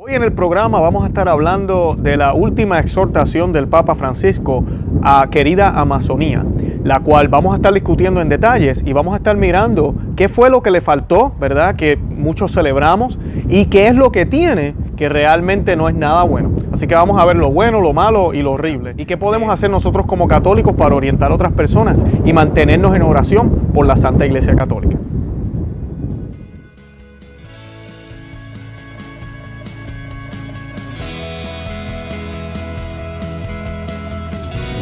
Hoy en el programa vamos a estar hablando de la última exhortación del Papa Francisco a querida Amazonía, la cual vamos a estar discutiendo en detalles y vamos a estar mirando qué fue lo que le faltó, ¿verdad? Que muchos celebramos y qué es lo que tiene que realmente no es nada bueno. Así que vamos a ver lo bueno, lo malo y lo horrible. Y qué podemos hacer nosotros como católicos para orientar a otras personas y mantenernos en oración por la Santa Iglesia Católica.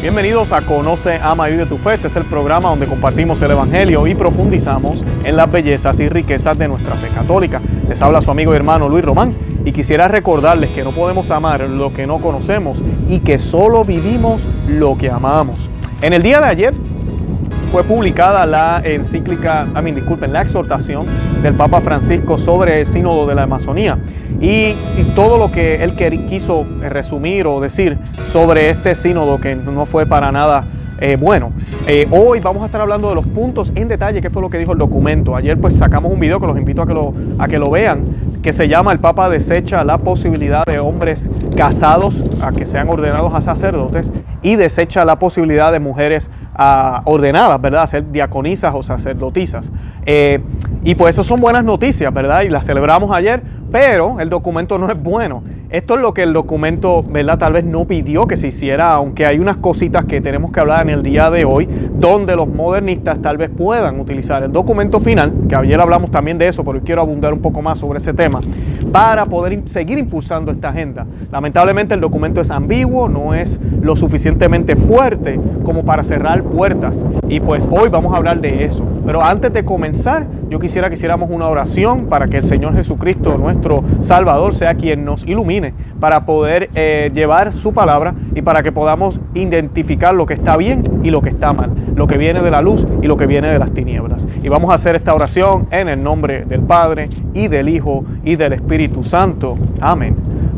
Bienvenidos a Conoce, Ama y Vive tu Fe. Este es el programa donde compartimos el Evangelio y profundizamos en las bellezas y riquezas de nuestra fe católica. Les habla su amigo y hermano Luis Román y quisiera recordarles que no podemos amar lo que no conocemos y que solo vivimos lo que amamos. En el día de ayer fue publicada la encíclica, a mí, disculpen, la exhortación del Papa Francisco sobre el sínodo de la Amazonía y, todo lo que él quiso resumir o decir sobre este sínodo que no fue para nada eh, bueno, eh, hoy vamos a estar hablando de los puntos en detalle, qué fue lo que dijo el documento. Ayer pues sacamos un video que los invito a que lo, a que lo vean, que se llama El Papa desecha la posibilidad de hombres casados a que sean ordenados a sacerdotes y desecha la posibilidad de mujeres ordenadas, ¿verdad? A ser diaconisas o sacerdotisas. Eh, y pues eso son buenas noticias, ¿verdad? Y las celebramos ayer, pero el documento no es bueno. Esto es lo que el documento, ¿verdad? Tal vez no pidió que se hiciera, aunque hay unas cositas que tenemos que hablar en el día de hoy, donde los modernistas tal vez puedan utilizar el documento final, que ayer hablamos también de eso, pero quiero abundar un poco más sobre ese tema, para poder seguir impulsando esta agenda. Lamentablemente el documento es ambiguo, no es lo suficientemente fuerte como para cerrar puertas. Y pues hoy vamos a hablar de eso. Pero antes de comenzar, yo quisiera que hiciéramos una oración para que el Señor Jesucristo, nuestro Salvador, sea quien nos ilumine para poder eh, llevar su palabra y para que podamos identificar lo que está bien y lo que está mal, lo que viene de la luz y lo que viene de las tinieblas. Y vamos a hacer esta oración en el nombre del Padre y del Hijo y del Espíritu Santo. Amén.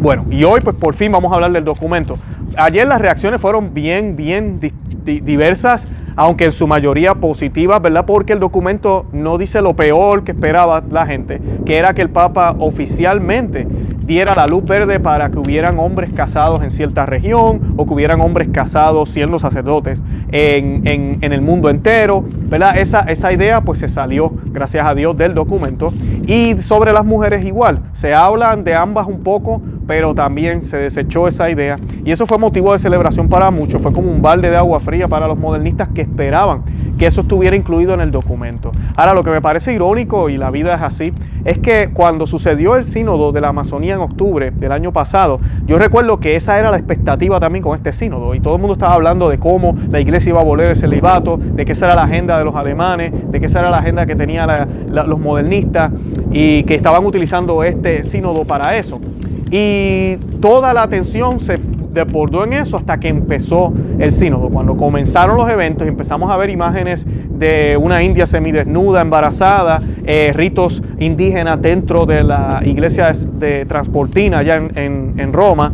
Bueno, y hoy pues por fin vamos a hablar del documento. Ayer las reacciones fueron bien, bien diversas, aunque en su mayoría positivas, ¿verdad? Porque el documento no dice lo peor que esperaba la gente, que era que el Papa oficialmente diera la luz verde para que hubieran hombres casados en cierta región o que hubieran hombres casados siendo sacerdotes en, en, el mundo entero, ¿verdad? Esa, esa idea pues se salió, gracias a Dios, del documento. Y sobre las mujeres igual, se hablan de ambas un poco, pero también se desechó esa idea. Y eso fue motivo de celebración para muchos, fue como un balde de agua fría para los modernistas que esperaban que eso estuviera incluido en el documento. Ahora, lo que me parece irónico, y la vida es así, es que cuando sucedió el sínodo de la Amazonía en octubre del año pasado, yo recuerdo que esa era la expectativa también con este sínodo, y todo el mundo estaba hablando de cómo la iglesia iba a volver el celibato, de que esa era la agenda de los alemanes, de que esa era la agenda que tenían los modernistas, y que estaban utilizando este sínodo para eso. Y toda la atención se desbordó en eso hasta que empezó el sínodo. Cuando comenzaron los eventos empezamos a ver imágenes de una india semidesnuda, embarazada, eh, ritos indígenas dentro de la iglesia de Transportina allá en, en Roma.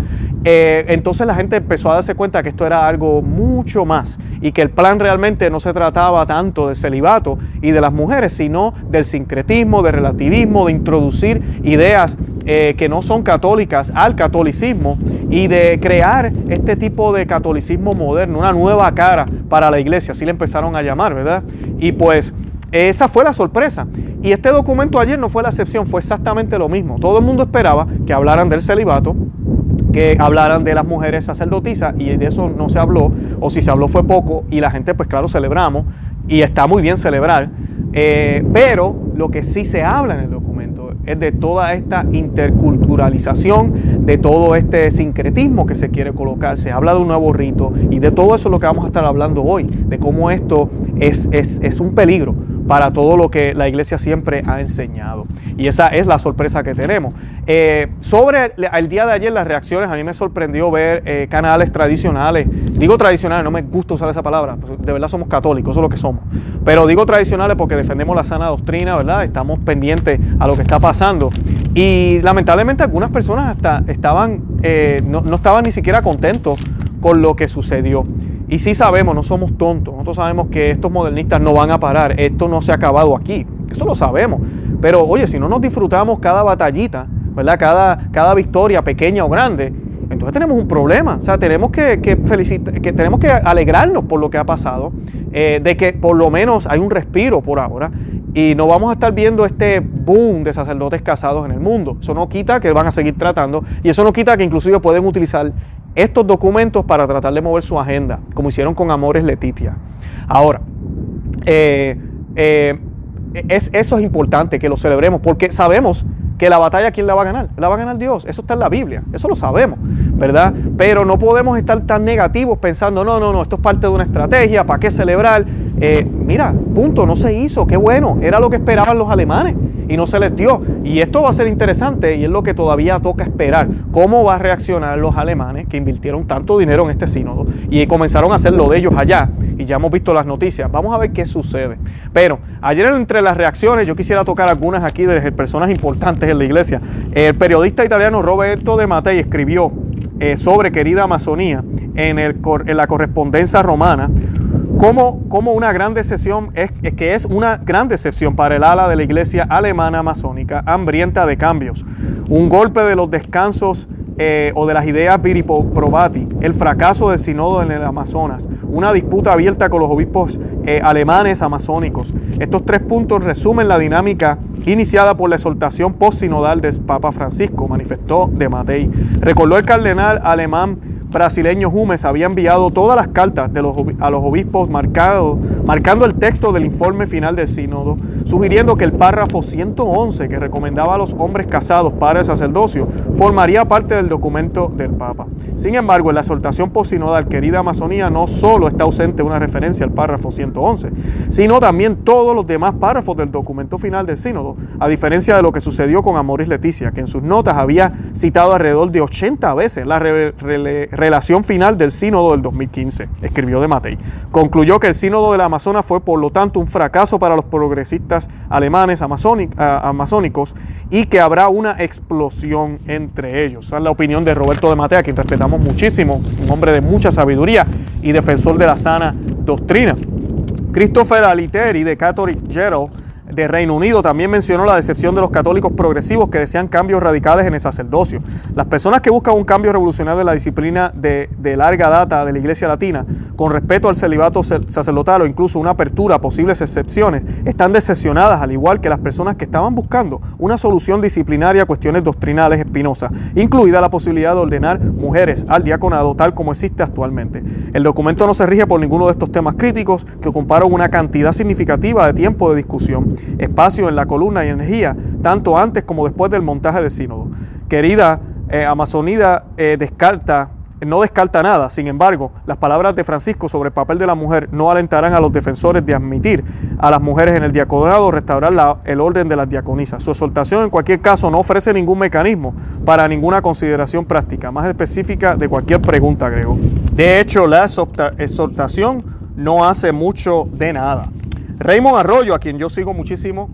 Eh, entonces la gente empezó a darse cuenta que esto era algo mucho más y que el plan realmente no se trataba tanto de celibato y de las mujeres, sino del sincretismo, del relativismo, de introducir ideas eh, que no son católicas al catolicismo y de crear este tipo de catolicismo moderno, una nueva cara para la iglesia, así le empezaron a llamar, ¿verdad? Y pues esa fue la sorpresa. Y este documento ayer no fue la excepción, fue exactamente lo mismo. Todo el mundo esperaba que hablaran del celibato, que hablaran de las mujeres sacerdotisas y de eso no se habló, o si se habló fue poco y la gente pues claro celebramos y está muy bien celebrar, eh, pero lo que sí se habla en el documento es de toda esta interculturalización, de todo este sincretismo que se quiere colocar. Se habla de un nuevo rito y de todo eso es lo que vamos a estar hablando hoy, de cómo esto es, es, es un peligro para todo lo que la iglesia siempre ha enseñado. Y esa es la sorpresa que tenemos. Eh, sobre el, día de ayer, las reacciones, a mí me sorprendió ver eh, canales tradicionales. Digo tradicionales, no me gusta usar esa palabra, pues, de verdad somos católicos, eso es lo que somos. Pero digo tradicionales porque defendemos la sana doctrina, ¿verdad? Estamos pendientes a lo que está pasando. Y lamentablemente algunas personas hasta estaban, eh, no, no estaban ni siquiera contentos con lo que sucedió. Y sí sabemos, no somos tontos, nosotros sabemos que estos modernistas no van a parar, esto no se ha acabado aquí, eso lo sabemos. Pero oye, si no nos disfrutamos cada batallita, ¿verdad? Cada, cada victoria, pequeña o grande, entonces tenemos un problema. O sea, tenemos que, que, que tenemos que alegrarnos por lo que ha pasado, eh, de que por lo menos hay un respiro por ahora y no vamos a estar viendo este boom de sacerdotes casados en el mundo. Eso no quita que van a seguir tratando y eso no quita que inclusive pueden utilizar estos documentos para tratar de mover su agenda, como hicieron con Amores Letitia. Ahora, eh, eh, es, eso es importante que lo celebremos porque sabemos que la batalla, ¿quién la va a ganar? La va a ganar Dios. Eso está en la Biblia. Eso lo sabemos, ¿verdad? Pero no podemos estar tan negativos pensando, no, no, no, esto es parte de una estrategia, ¿para qué celebrar? Eh, mira, punto, no se hizo, qué bueno, era lo que esperaban los alemanes y no se les dio. Y esto va a ser interesante y es lo que todavía toca esperar. ¿Cómo va a reaccionar los alemanes que invirtieron tanto dinero en este sínodo y comenzaron a hacer lo de ellos allá? Y ya hemos visto las noticias. Vamos a ver qué sucede. Pero ayer entre las reacciones yo quisiera tocar algunas aquí de personas importantes en la iglesia. El periodista italiano Roberto de Matei escribió eh, sobre querida Amazonía en, el, en la correspondencia romana como, como una gran decepción, es, que es una gran decepción para el ala de la iglesia alemana masónica, hambrienta de cambios. Un golpe de los descansos eh, o de las ideas Probati, el fracaso del sinodo en el Amazonas, una disputa abierta con los obispos eh, alemanes amazónicos. Estos tres puntos resumen la dinámica iniciada por la exhortación post-sinodal del Papa Francisco, manifestó de Matei. Recordó el cardenal alemán brasileño Jumes había enviado todas las cartas a los obispos marcado, marcando el texto del informe final del sínodo, sugiriendo que el párrafo 111 que recomendaba a los hombres casados para el sacerdocio formaría parte del documento del Papa. Sin embargo, en la exhortación posinodal querida Amazonía no solo está ausente una referencia al párrafo 111, sino también todos los demás párrafos del documento final del sínodo, a diferencia de lo que sucedió con Amoris Leticia, que en sus notas había citado alrededor de 80 veces la relación final del sínodo del 2015, escribió de Matei. Concluyó que el sínodo del Amazonas fue por lo tanto un fracaso para los progresistas alemanes amazónicos y que habrá una explosión entre ellos. Esa es la opinión de Roberto de Matei, a quien respetamos muchísimo, un hombre de mucha sabiduría y defensor de la sana doctrina. Christopher Aliteri de Catholic Journal de Reino Unido también mencionó la decepción de los católicos progresivos que desean cambios radicales en el sacerdocio. Las personas que buscan un cambio revolucionario de la disciplina de, larga data de la Iglesia Latina, con respecto al celibato sacerdotal o incluso una apertura a posibles excepciones, están decepcionadas, al igual que las personas que estaban buscando una solución disciplinaria a cuestiones doctrinales espinosas, incluida la posibilidad de ordenar mujeres al diaconado tal como existe actualmente. El documento no se rige por ninguno de estos temas críticos que ocuparon una cantidad significativa de tiempo de discusión espacio en la columna y energía, tanto antes como después del montaje del sínodo. Querida eh, Amazonida eh, descarta, no descarta nada, sin embargo, las palabras de Francisco sobre el papel de la mujer no alentarán a los defensores de admitir a las mujeres en el diaconado, restaurar el orden de las diaconisas. Su exhortación en cualquier caso no ofrece ningún mecanismo para ninguna consideración práctica, más específica de cualquier pregunta, agregó. De hecho, la exhortación no hace mucho de nada. Raymond Arroyo, a quien yo sigo muchísimo,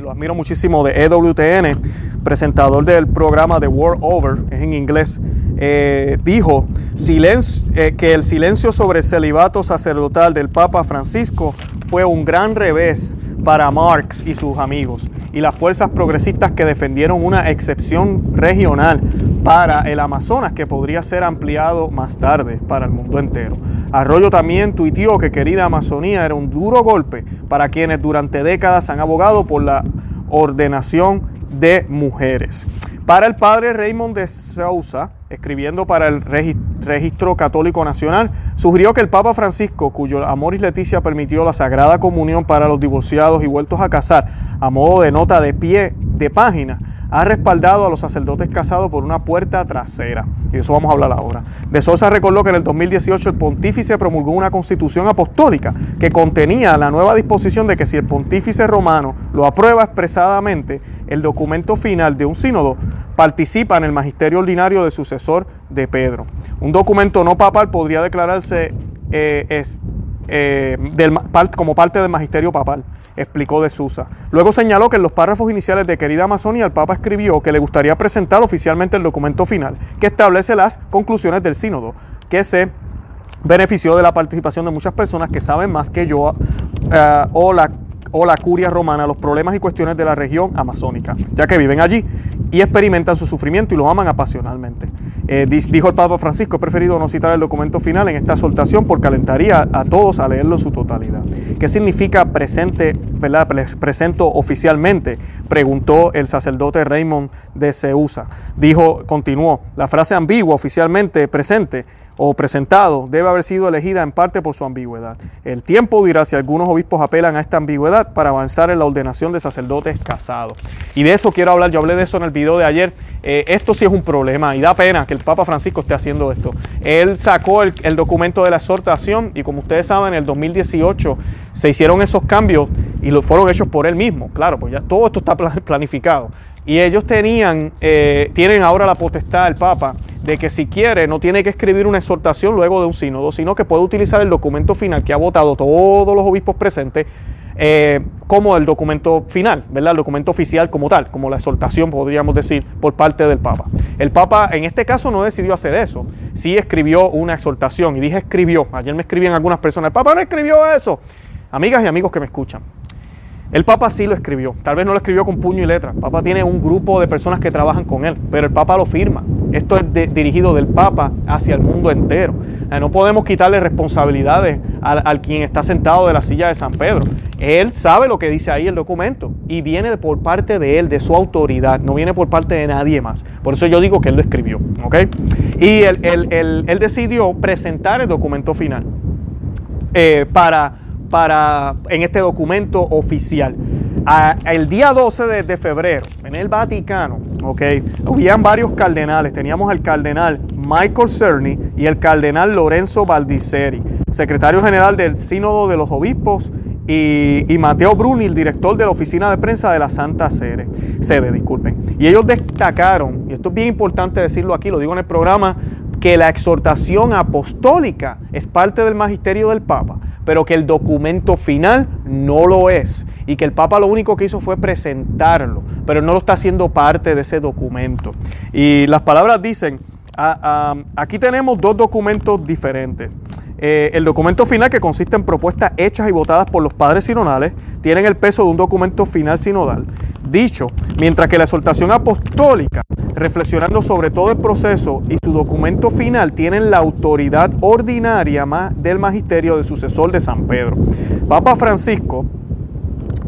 lo admiro muchísimo de EWTN, presentador del programa The World Over, es en inglés, eh, dijo eh, que el silencio sobre el celibato sacerdotal del Papa Francisco fue un gran revés para Marx y sus amigos y las fuerzas progresistas que defendieron una excepción regional para el Amazonas que podría ser ampliado más tarde para el mundo entero. Arroyo también tuiteó que querida Amazonía era un duro golpe para quienes durante décadas han abogado por la ordenación de mujeres. Para el padre Raymond de Sousa, escribiendo para el Registro Católico Nacional, sugirió que el Papa Francisco, cuyo Amoris Leticia permitió la Sagrada Comunión para los divorciados y vueltos a casar, a modo de nota de pie de página, ha respaldado a los sacerdotes casados por una puerta trasera. Y de eso vamos a hablar ahora. De Sosa recordó que en el 2018 el pontífice promulgó una constitución apostólica que contenía la nueva disposición de que si el pontífice romano lo aprueba expresadamente, el documento final de un sínodo participa en el magisterio ordinario de sucesor de Pedro. Un documento no papal podría declararse eh, es, eh, como parte del magisterio papal explicó de Susa. Luego señaló que en los párrafos iniciales de Querida Amazonia el Papa escribió que le gustaría presentar oficialmente el documento final que establece las conclusiones del sínodo, que se benefició de la participación de muchas personas que saben más que yo eh, o la o la curia romana los problemas y cuestiones de la región amazónica, ya que viven allí y experimentan su sufrimiento y lo aman apasionalmente. Eh, dijo el Papa Francisco, he preferido no citar el documento final en esta exhortación porque alentaría a todos a leerlo en su totalidad. ¿Qué significa presente, verdad, presento oficialmente? Preguntó el sacerdote Raymond de Ceusa. Dijo, continuó, la frase ambigua oficialmente presente o presentado debe haber sido elegida en parte por su ambigüedad. El tiempo dirá si algunos obispos apelan a esta ambigüedad para avanzar en la ordenación de sacerdotes casados. Y de eso quiero hablar, yo hablé de eso en el video de ayer. Eh, esto sí es un problema y da pena que el Papa Francisco esté haciendo esto. Él sacó el, documento de la exhortación y como ustedes saben, en el 2018 se hicieron esos cambios y lo fueron hechos por él mismo. Claro, pues ya todo esto está planificado. Y ellos tenían, eh, tienen ahora la potestad, el Papa, de que si quiere no tiene que escribir una exhortación luego de un sínodo, sino que puede utilizar el documento final que ha votado todos los obispos presentes eh, como el documento final, ¿verdad? El documento oficial como tal, como la exhortación, podríamos decir, por parte del Papa. El Papa en este caso no decidió hacer eso, sí escribió una exhortación, y dije escribió, ayer me escribían algunas personas, el Papa no escribió eso. Amigas y amigos que me escuchan, el Papa sí lo escribió, tal vez no lo escribió con puño y letra. El Papa tiene un grupo de personas que trabajan con él, pero el Papa lo firma. Esto es dirigido del Papa hacia el mundo entero. No podemos quitarle responsabilidades al, quien está sentado de la silla de San Pedro. Él sabe lo que dice ahí el documento y viene por parte de él, de su autoridad, no viene por parte de nadie más. Por eso yo digo que él lo escribió. Y él, decidió presentar el documento final eh, para para, en este documento oficial. el día 12 de, febrero, en el Vaticano, okay, habían varios cardenales. Teníamos el cardenal Michael Cerny y el cardenal Lorenzo Baldisseri, secretario general del Sínodo de los Obispos, y, y, Mateo Bruni, el director de la oficina de prensa de la Santa Sede, sede, disculpen. Y ellos destacaron, y esto es bien importante decirlo aquí, lo digo en el programa, que la exhortación apostólica es parte del magisterio del Papa, pero que el documento final no lo es y que el Papa lo único que hizo fue presentarlo, pero no lo está haciendo parte de ese documento. Y las palabras dicen, aquí tenemos dos documentos diferentes. Eh, el documento final, que consiste en propuestas hechas y votadas por los padres sinodales, tienen el peso de un documento final sinodal. Dicho, mientras que la exhortación apostólica, reflexionando sobre todo el proceso y su documento final, tienen la autoridad ordinaria del magisterio de sucesor de San Pedro. Papa Francisco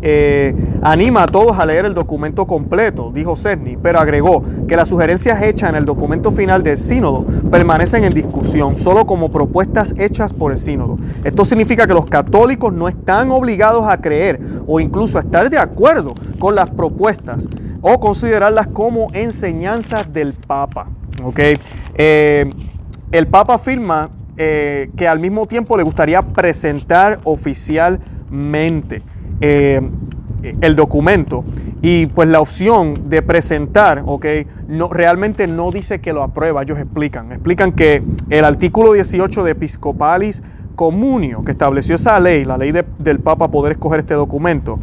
eh, anima a todos a leer el documento completo, dijo Cerny, pero agregó que las sugerencias hechas en el documento final del sínodo permanecen en discusión, solo como propuestas hechas por el sínodo. Esto significa que los católicos no están obligados a creer o incluso a estar de acuerdo con las propuestas o considerarlas como enseñanzas del Papa. Eh, el Papa afirma eh, que al mismo tiempo le gustaría presentar oficialmente eh, el documento y pues la opción de presentar, ok, no, realmente no dice que lo aprueba, ellos explican, explican que el artículo 18 de Episcopalis Comunio, que estableció esa ley, la ley del Papa poder escoger este documento,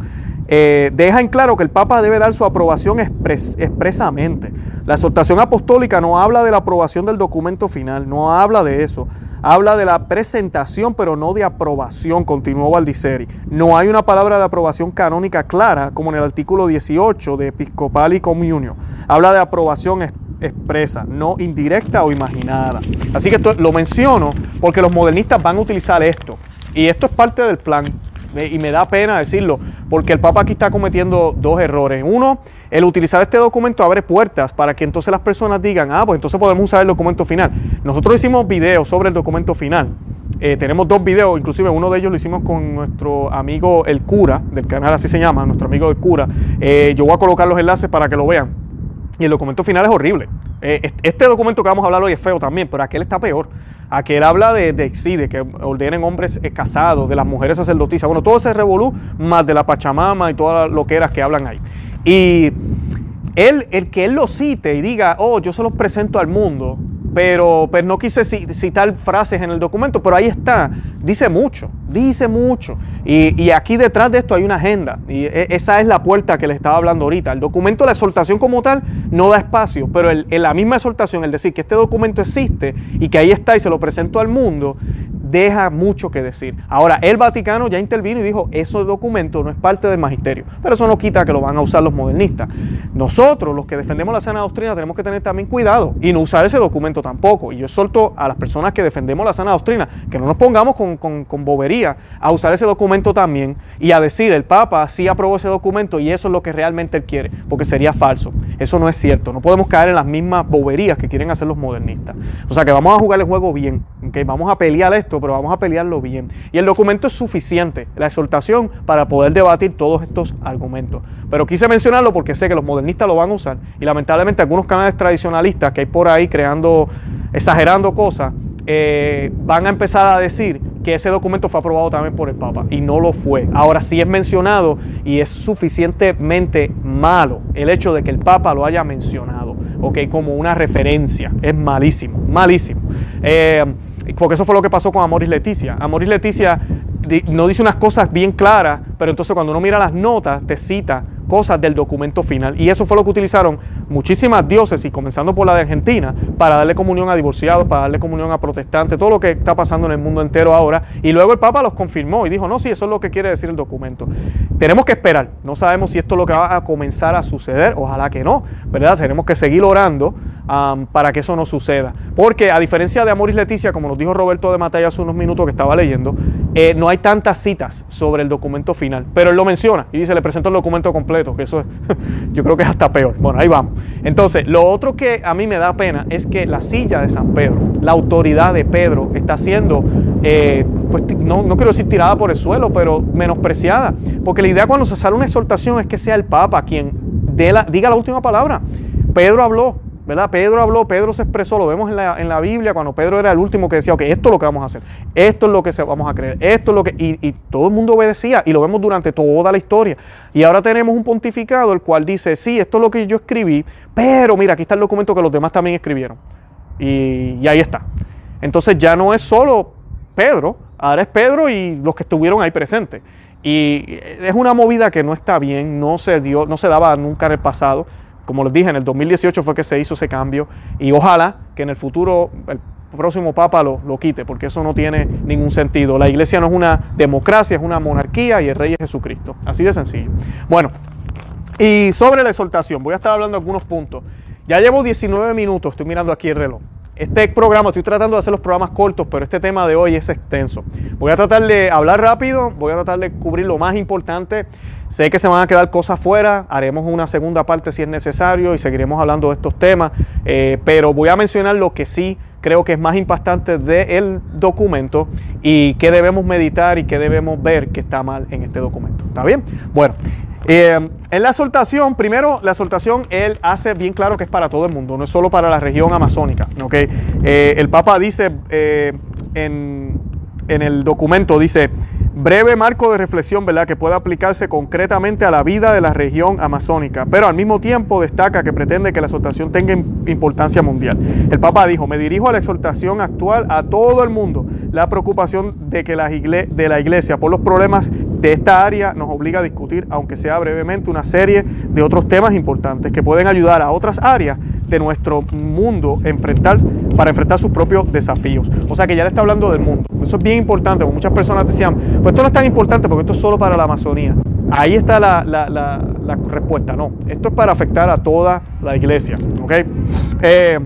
eh, deja en claro que el Papa debe dar su aprobación expresamente. La exhortación apostólica no habla de la aprobación del documento final, no habla de eso. Habla de la presentación, pero no de aprobación, continuó Valdiceri. No hay una palabra de aprobación canónica clara, como en el artículo 18 de Episcopal y Comunio. Habla de aprobación expresa, no indirecta o imaginada. Así que esto lo menciono porque los modernistas van a utilizar esto. Y esto es parte del plan. Y me da pena decirlo, porque el Papa aquí está cometiendo dos errores. Uno, el utilizar este documento abre puertas para que entonces las personas digan, ah, pues entonces podemos usar el documento final. Nosotros hicimos videos sobre el documento final. Eh, tenemos dos videos, inclusive uno de ellos lo hicimos con nuestro amigo El Cura, del canal así se llama, nuestro amigo El Cura. Eh, yo voy a colocar los enlaces para que lo vean. Y el documento final es horrible. Eh, este documento que vamos a hablar hoy es feo también, pero aquel está peor. Aquel habla de, de que ordenen hombres casados, de las mujeres sacerdotisas. Bueno, todo ese revolú, más de la Pachamama y todas las loqueras que hablan ahí. Y él, el que él lo cite y diga, oh, yo se los presento al mundo, pero, pero no quise citar frases en el documento, pero ahí está, dice mucho, dice mucho. Y, aquí detrás de esto hay una agenda, y e, esa es la puerta que le estaba hablando ahorita. El documento, la exhortación como tal, no da espacio, pero en la misma exhortación, el decir que este documento existe y que ahí está y se lo presento al mundo, deja mucho que decir. Ahora, el Vaticano ya intervino y dijo, ese documento no es parte del magisterio, pero eso no quita que lo van a usar los modernistas. Nosotros, los que defendemos la sana doctrina, tenemos que tener también cuidado y no usar ese documento tampoco. Y yo exhorto a las personas que defendemos la sana doctrina, que no nos pongamos con, con bobería a usar ese documento también y a decir, el Papa sí aprobó ese documento y eso es lo que realmente él quiere, porque sería falso. Eso no es cierto. No podemos caer en las mismas boberías que quieren hacer los modernistas. O sea que vamos a jugar el juego bien, que vamos a pelear esto pero vamos a pelearlo bien. Y el documento es suficiente, la exhortación, para poder debatir todos estos argumentos. Pero quise mencionarlo porque sé que los modernistas lo van a usar y lamentablemente algunos canales tradicionalistas que hay por ahí creando, exagerando cosas, eh, van a empezar a decir que ese documento fue aprobado también por el Papa y no lo fue. Ahora sí es mencionado y es suficientemente malo el hecho de que el Papa lo haya mencionado, ok, como una referencia. Es malísimo, malísimo. Eh, porque eso fue lo que pasó con Amoris Leticia. Amoris Leticia no dice unas cosas bien claras, pero entonces cuando uno mira las notas te cita cosas del documento final. Y eso fue lo que utilizaron muchísimas diócesis, comenzando por la de Argentina, para darle comunión a divorciados, para darle comunión a protestantes, todo lo que está pasando en el mundo entero ahora. Y luego el Papa los confirmó y dijo, no, sí, eso es lo que quiere decir el documento. Tenemos que esperar, no sabemos si esto es lo que va a comenzar a suceder, ojalá que no, ¿verdad? Tenemos que seguir orando para que eso no suceda. Porque a diferencia de Amoris Leticia, como nos dijo Roberto de Matalla hace unos minutos que estaba leyendo, eh, no hay tantas citas sobre el documento final, pero él lo menciona y dice, le presento el documento completo, que eso es, yo creo que es hasta peor. Bueno, ahí vamos. Entonces, lo otro que a mí me da pena es que la silla de San Pedro, la autoridad de Pedro, está siendo, eh, pues no, no quiero decir tirada por el suelo, pero menospreciada. Porque la idea cuando se sale una exhortación es que sea el Papa quien la, diga la última palabra. Pedro habló, ¿verdad? Pedro habló, Pedro se expresó, lo vemos en la, en la, Biblia cuando Pedro era el último que decía, ok, esto es lo que vamos a hacer, esto es lo que vamos a creer, esto es lo que... Y, y, todo el mundo obedecía y lo vemos durante toda la historia. Y ahora tenemos un pontificado el cual dice, sí, esto es lo que yo escribí, pero mira, aquí está el documento que los demás también escribieron. Y, y ahí está. Entonces ya no es solo Pedro, ahora es Pedro y los que estuvieron ahí presentes. Y es una movida que no está bien, no se dio, no se daba nunca en el pasado como les dije, en el 2018 fue que se hizo ese cambio y ojalá que en el futuro el próximo papa lo, lo, quite, porque eso no tiene ningún sentido. La iglesia no es una democracia, es una monarquía y el rey es Jesucristo. Así de sencillo. Bueno, y sobre la exaltación, voy a estar hablando de algunos puntos. Ya llevo 19 minutos, estoy mirando aquí el reloj. Este programa, estoy tratando de hacer los programas cortos, pero este tema de hoy es extenso. Voy a tratar de hablar rápido, voy a tratar de cubrir lo más importante. Sé que se van a quedar cosas fuera, haremos una segunda parte si es necesario y seguiremos hablando de estos temas, eh, pero voy a mencionar lo que sí creo que es más impactante del documento y qué debemos meditar y qué debemos ver que está mal en este documento. ¿Está bien? Bueno, eh, en la exaltación, primero, la exaltación él hace bien claro que es para todo el mundo, no es solo para la región amazónica. ¿okay? Eh, el Papa dice en, en el documento, dice, breve marco de reflexión, ¿verdad?, que pueda aplicarse concretamente a la vida de la región amazónica, pero al mismo tiempo destaca que pretende que la exhortación tenga importancia mundial. El Papa dijo, me dirijo a la exhortación actual a todo el mundo. La preocupación de que la de la iglesia por los problemas de esta área nos obliga a discutir, aunque sea brevemente, una serie de otros temas importantes que pueden ayudar a otras áreas de nuestro mundo enfrentar, para enfrentar sus propios desafíos. O sea que ya le está hablando del mundo. Eso es bien importante, porque muchas personas decían, pues esto no es tan importante porque esto es solo para la Amazonía. Ahí está la, respuesta, no. Esto es para afectar a toda la iglesia. ¿okay? Eh,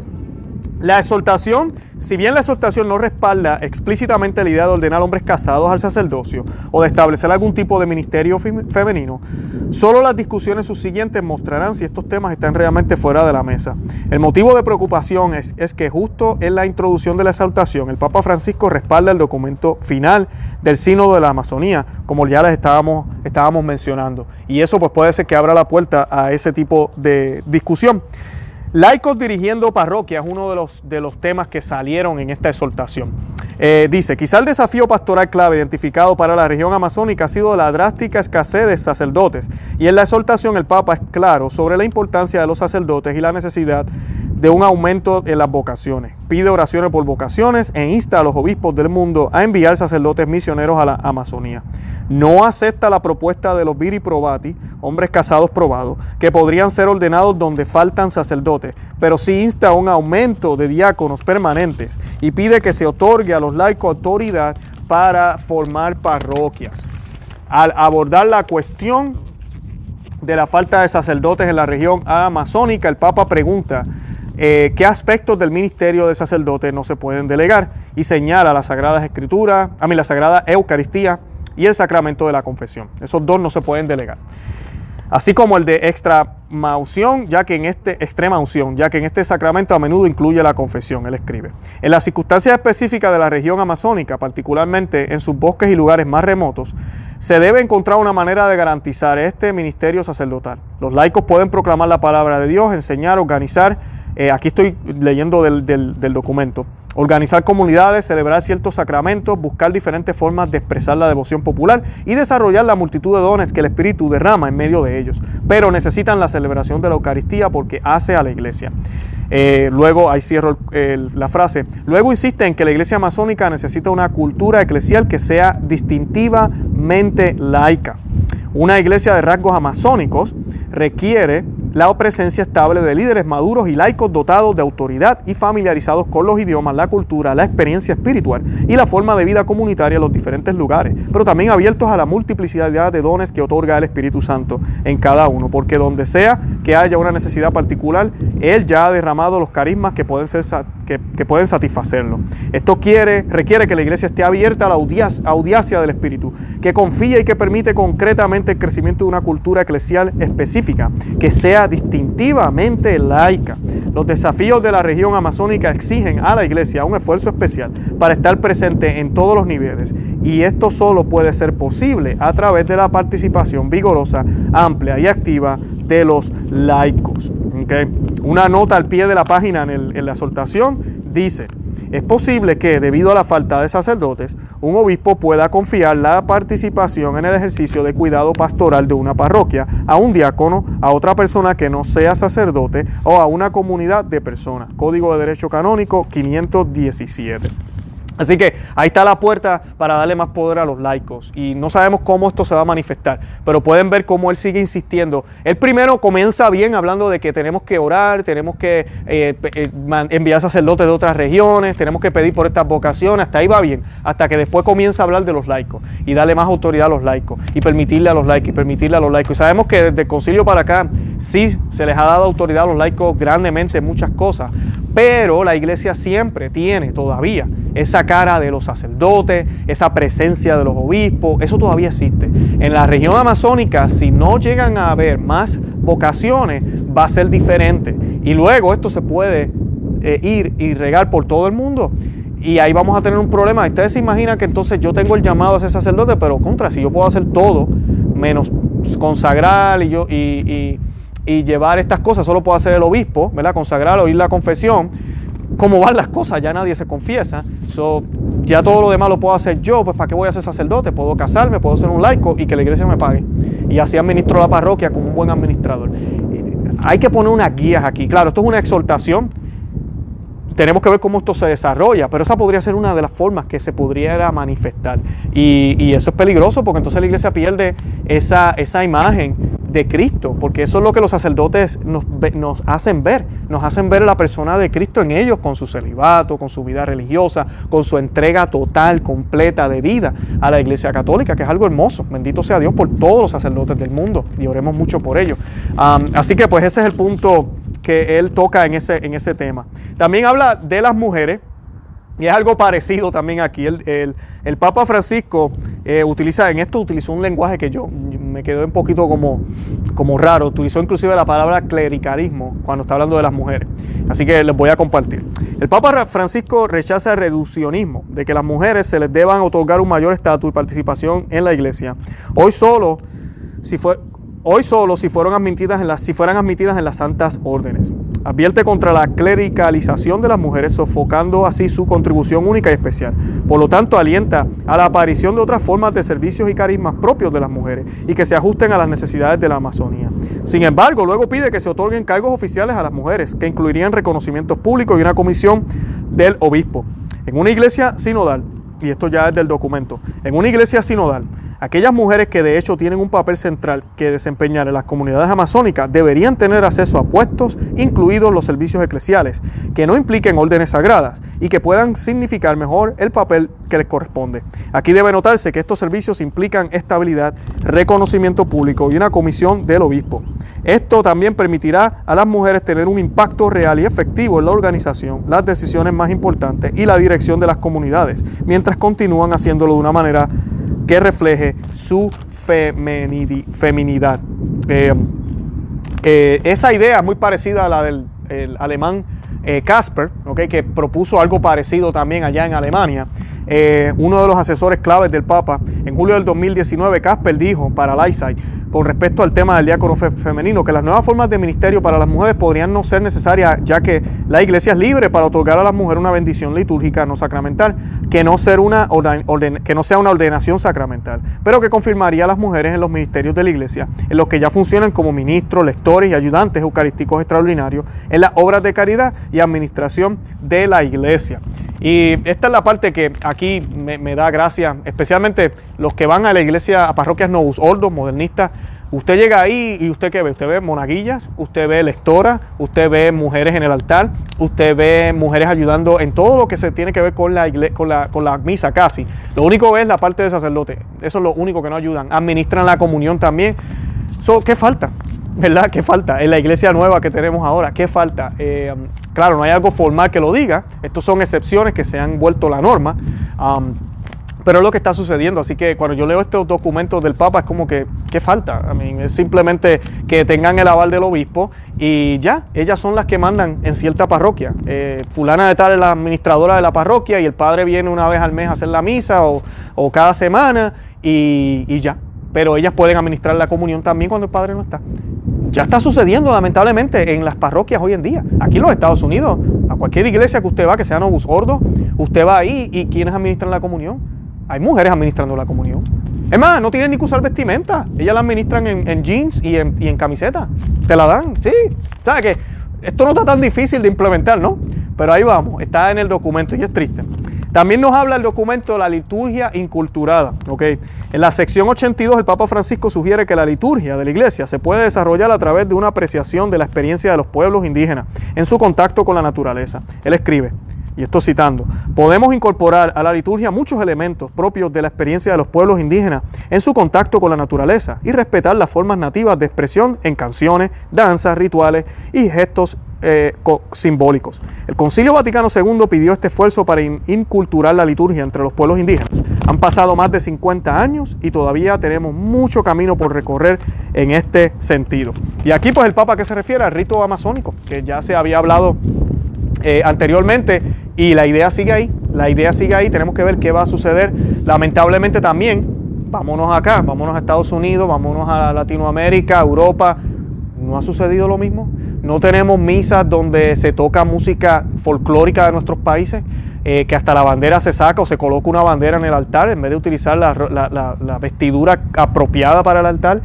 La exhortación, si bien la exhortación no respalda explícitamente la idea de ordenar hombres casados al sacerdocio o de establecer algún tipo de ministerio femenino, solo las discusiones subsiguientes mostrarán si estos temas están realmente fuera de la mesa. El motivo de preocupación es, es que justo en la introducción de la exhortación, el Papa Francisco respalda el documento final del Sínodo de la Amazonía, como ya les estábamos, estábamos mencionando. Y eso pues puede ser que abra la puerta a ese tipo de discusión. Laicos dirigiendo parroquias es uno de los, de los temas que salieron en esta exhortación. Eh, dice, quizá el desafío pastoral clave identificado para la región amazónica ha sido la drástica escasez de sacerdotes. Y en la exhortación el Papa es claro sobre la importancia de los sacerdotes y la necesidad de un aumento en las vocaciones. Pide oraciones por vocaciones e insta a los obispos del mundo a enviar sacerdotes misioneros a la Amazonía. No acepta la propuesta de los viri probati, hombres casados probados, que podrían ser ordenados donde faltan sacerdotes, pero sí insta a un aumento de diáconos permanentes y pide que se otorgue a los laicos autoridad para formar parroquias. Al abordar la cuestión de la falta de sacerdotes en la región amazónica, el Papa pregunta eh, qué aspectos del ministerio de sacerdote no se pueden delegar y señala las Sagradas Escrituras, a mí la Sagrada Eucaristía y el sacramento de la confesión. Esos dos no se pueden delegar. Así como el de extrema unción, ya que en este extrema unción, ya que en este sacramento a menudo incluye la confesión, él escribe. En las circunstancias específicas de la región amazónica, particularmente en sus bosques y lugares más remotos, se debe encontrar una manera de garantizar este ministerio sacerdotal. Los laicos pueden proclamar la palabra de Dios, enseñar, organizar eh, aquí estoy leyendo del, documento. Organizar comunidades, celebrar ciertos sacramentos, buscar diferentes formas de expresar la devoción popular y desarrollar la multitud de dones que el Espíritu derrama en medio de ellos. Pero necesitan la celebración de la Eucaristía porque hace a la iglesia. Eh, luego, ahí cierro la frase. Luego insiste en que la iglesia masónica necesita una cultura eclesial que sea distintivamente laica. Una iglesia de rasgos amazónicos requiere la presencia estable de líderes maduros y laicos dotados de autoridad y familiarizados con los idiomas, la cultura, la experiencia espiritual y la forma de vida comunitaria en los diferentes lugares, pero también abiertos a la multiplicidad de dones que otorga el Espíritu Santo en cada uno, porque donde sea que haya una necesidad particular, Él ya ha derramado los carismas que pueden, ser, que, pueden satisfacerlo. Esto quiere, requiere que la iglesia esté abierta a la audiacia del Espíritu, que confía y que permite concretamente el crecimiento de una cultura eclesial específica, que sea distintivamente laica. Los desafíos de la región amazónica exigen a la iglesia un esfuerzo especial para estar presente en todos los niveles y esto solo puede ser posible a través de la participación vigorosa, amplia y activa de los laicos. Una nota al pie de la página en, en la exhortación dice, es posible que, debido a la falta de sacerdotes, un obispo pueda confiar la participación en el ejercicio de cuidado pastoral de una parroquia a un diácono, a otra persona que no sea sacerdote o a una comunidad de personas. Código de Derecho Canónico 517. Así que ahí está la puerta para darle más poder a los laicos. Y no sabemos cómo esto se va a manifestar, pero pueden ver cómo él sigue insistiendo. Él primero comienza bien hablando de que tenemos que orar, tenemos que eh, eh, enviar sacerdotes de otras regiones, tenemos que pedir por estas vocaciones, hasta ahí va bien, hasta que después comienza a hablar de los laicos y darle más autoridad a los laicos y permitirle a los laicos y permitirle a los laicos. Y sabemos que desde el concilio para acá sí se les ha dado autoridad a los laicos grandemente en muchas cosas, pero la iglesia siempre tiene todavía esa cara de los sacerdotes, esa presencia de los obispos, eso todavía existe. En la región amazónica, si no llegan a haber más vocaciones, va a ser diferente. Y luego esto se puede eh, ir y regar por todo el mundo. Y ahí vamos a tener un problema. Ustedes se imaginan que entonces yo tengo el llamado a ser sacerdote, pero contra, si yo puedo hacer todo, menos consagrar y, yo, y, y llevar estas cosas, solo puedo hacer el obispo, ¿verdad? Consagrar, oír la confesión cómo van las cosas, ya nadie se confiesa. So, ya todo lo demás lo puedo hacer yo, pues ¿para qué voy a ser sacerdote? Puedo casarme, puedo ser un laico y que la iglesia me pague. Y así administro la parroquia como un buen administrador. Hay que poner unas guías aquí. Claro, esto es una exhortación. Tenemos que ver cómo esto se desarrolla, pero esa podría ser una de las formas que se pudiera manifestar. Y, y eso es peligroso porque entonces la iglesia pierde esa, esa imagen de Cristo, porque eso es lo que los sacerdotes nos, hacen ver, nos hacen ver la persona de Cristo en ellos, con su celibato, con su vida religiosa, con su entrega total, completa de vida a la Iglesia Católica, que es algo hermoso. Bendito sea Dios por todos los sacerdotes del mundo y oremos mucho por ellos. así que pues ese es el punto que él toca en ese, en ese tema. También habla de las mujeres, y es algo parecido también aquí. El, Papa Francisco eh, utiliza, en esto utilizó un lenguaje que yo me quedó un poquito como, como raro. Utilizó inclusive la palabra clericalismo cuando está hablando de las mujeres. Así que les voy a compartir. El Papa Francisco rechaza el reduccionismo, de que las mujeres se les deban otorgar un mayor estatus y participación en la iglesia. Hoy solo, si fue, hoy solo si, fueron admitidas en las, si fueran admitidas en las santas órdenes. Advierte contra la clericalización de las mujeres, sofocando así su contribución única y especial. Por lo tanto, alienta a la aparición de otras formas de servicios y carismas propios de las mujeres y que se ajusten a las necesidades de la Amazonía. Sin embargo, luego pide que se otorguen cargos oficiales a las mujeres, que incluirían reconocimientos públicos y una comisión del obispo. En una iglesia sinodal, y esto ya es del documento, en una iglesia sinodal, Aquellas mujeres que de hecho tienen un papel central que desempeñar en las comunidades amazónicas deberían tener acceso a puestos, incluidos los servicios eclesiales, que no impliquen órdenes sagradas y que puedan significar mejor el papel que les corresponde. Aquí debe notarse que estos servicios implican estabilidad, reconocimiento público y una comisión del obispo. Esto también permitirá a las mujeres tener un impacto real y efectivo en la organización, las decisiones más importantes y la dirección de las comunidades, mientras continúan haciéndolo de una manera que refleje su feminidad. Eh, eh, esa idea es muy parecida a la del alemán eh, Casper, que propuso algo parecido también allá en Alemania. Uno de los asesores claves del Papa, en julio del 2019, Casper dijo para Lightside, con respecto al tema del diácono femenino, que las nuevas formas de ministerio para las mujeres podrían no ser necesarias, ya que la iglesia es libre para otorgar a las mujeres una bendición litúrgica no sacramental, que no sea una ordenación sacramental, pero que confirmaría a las mujeres en los ministerios de la iglesia, en los que ya funcionan como ministros, lectores y ayudantes eucarísticos extraordinarios, en las obras de caridad y administración de la iglesia. Y esta es la parte que aquí me, da gracia, especialmente los que van a la iglesia, a parroquias novus ordos, modernistas. Usted llega ahí y usted qué ve? Usted ve monaguillas, usted ve lectoras, usted ve mujeres en el altar, usted ve mujeres ayudando en todo lo que se tiene que ver con la, con la, con la misa casi. Lo único es la parte de sacerdote, eso es lo único que no ayudan. Administran la comunión también. ¿Qué falta? ¿Verdad? ¿Qué falta? En la iglesia nueva que tenemos ahora, ¿qué falta? Eh, claro, no hay algo formal que lo diga, estos son excepciones que se han vuelto la norma, pero es lo que está sucediendo, así que cuando yo leo estos documentos del Papa es como que, ¿qué falta? es simplemente que tengan el aval del obispo y ya, ellas son las que mandan en cierta parroquia. Eh, fulana de tal es la administradora de la parroquia y el padre viene una vez al mes a hacer la misa o, cada semana y ya pero ellas pueden administrar la comunión también cuando el padre no está. Ya está sucediendo lamentablemente en las parroquias hoy en día. Aquí en los Estados Unidos, a cualquier iglesia que usted va, que sea Novus Ordo, usted va ahí y ¿quiénes administran la comunión? Hay mujeres administrando la comunión. Es más, no tienen ni que usar vestimenta. Ellas la administran en, jeans y en, y camiseta. Te la dan, sí. O sea que esto no está tan difícil de implementar, ¿no? Pero ahí vamos, está en el documento y es triste. También nos habla el documento de la liturgia inculturada. En la sección 82 el Papa Francisco sugiere que la liturgia de la iglesia se puede desarrollar a través de una apreciación de la experiencia de los pueblos indígenas en su contacto con la naturaleza. Él escribe, y esto citando, podemos incorporar a la liturgia muchos elementos propios de la experiencia de los pueblos indígenas en su contacto con la naturaleza y respetar las formas nativas de expresión en canciones, danzas, rituales y gestos eh, simbólicos. El Concilio Vaticano II pidió este esfuerzo para inculturar la liturgia entre los pueblos indígenas. Han pasado más de 50 años y todavía tenemos mucho camino por recorrer en este sentido. Y aquí pues el Papa que se refiere al rito amazónico, que ya se había hablado eh, anteriormente y la idea sigue ahí, la idea sigue ahí, tenemos que ver qué va a suceder. Lamentablemente también, vámonos acá, vámonos a Estados Unidos, vámonos a Latinoamérica, Europa, ¿no ha sucedido lo mismo? No tenemos misas donde se toca música folclórica de nuestros países, eh, que hasta la bandera se saca o se coloca una bandera en el altar en vez de utilizar la, vestidura apropiada para el altar.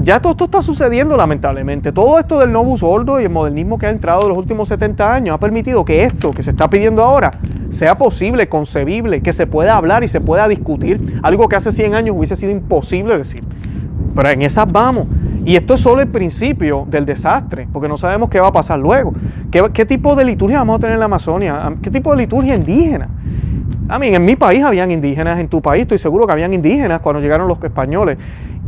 Ya todo esto está sucediendo lamentablemente. Todo esto del novus ordo y el modernismo que ha entrado en los últimos 70 años ha permitido que esto que se está pidiendo ahora sea posible, concebible, que se pueda hablar y se pueda discutir. Algo que hace 100 años hubiese sido imposible decir. Pero en esas vamos. Y esto es solo el principio del desastre, porque no sabemos qué va a pasar luego. ¿Qué, tipo de liturgia vamos a tener en la Amazonia? ¿Qué tipo de liturgia indígena? A mí, en mi país habían indígenas, en tu país estoy seguro que habían indígenas cuando llegaron los españoles.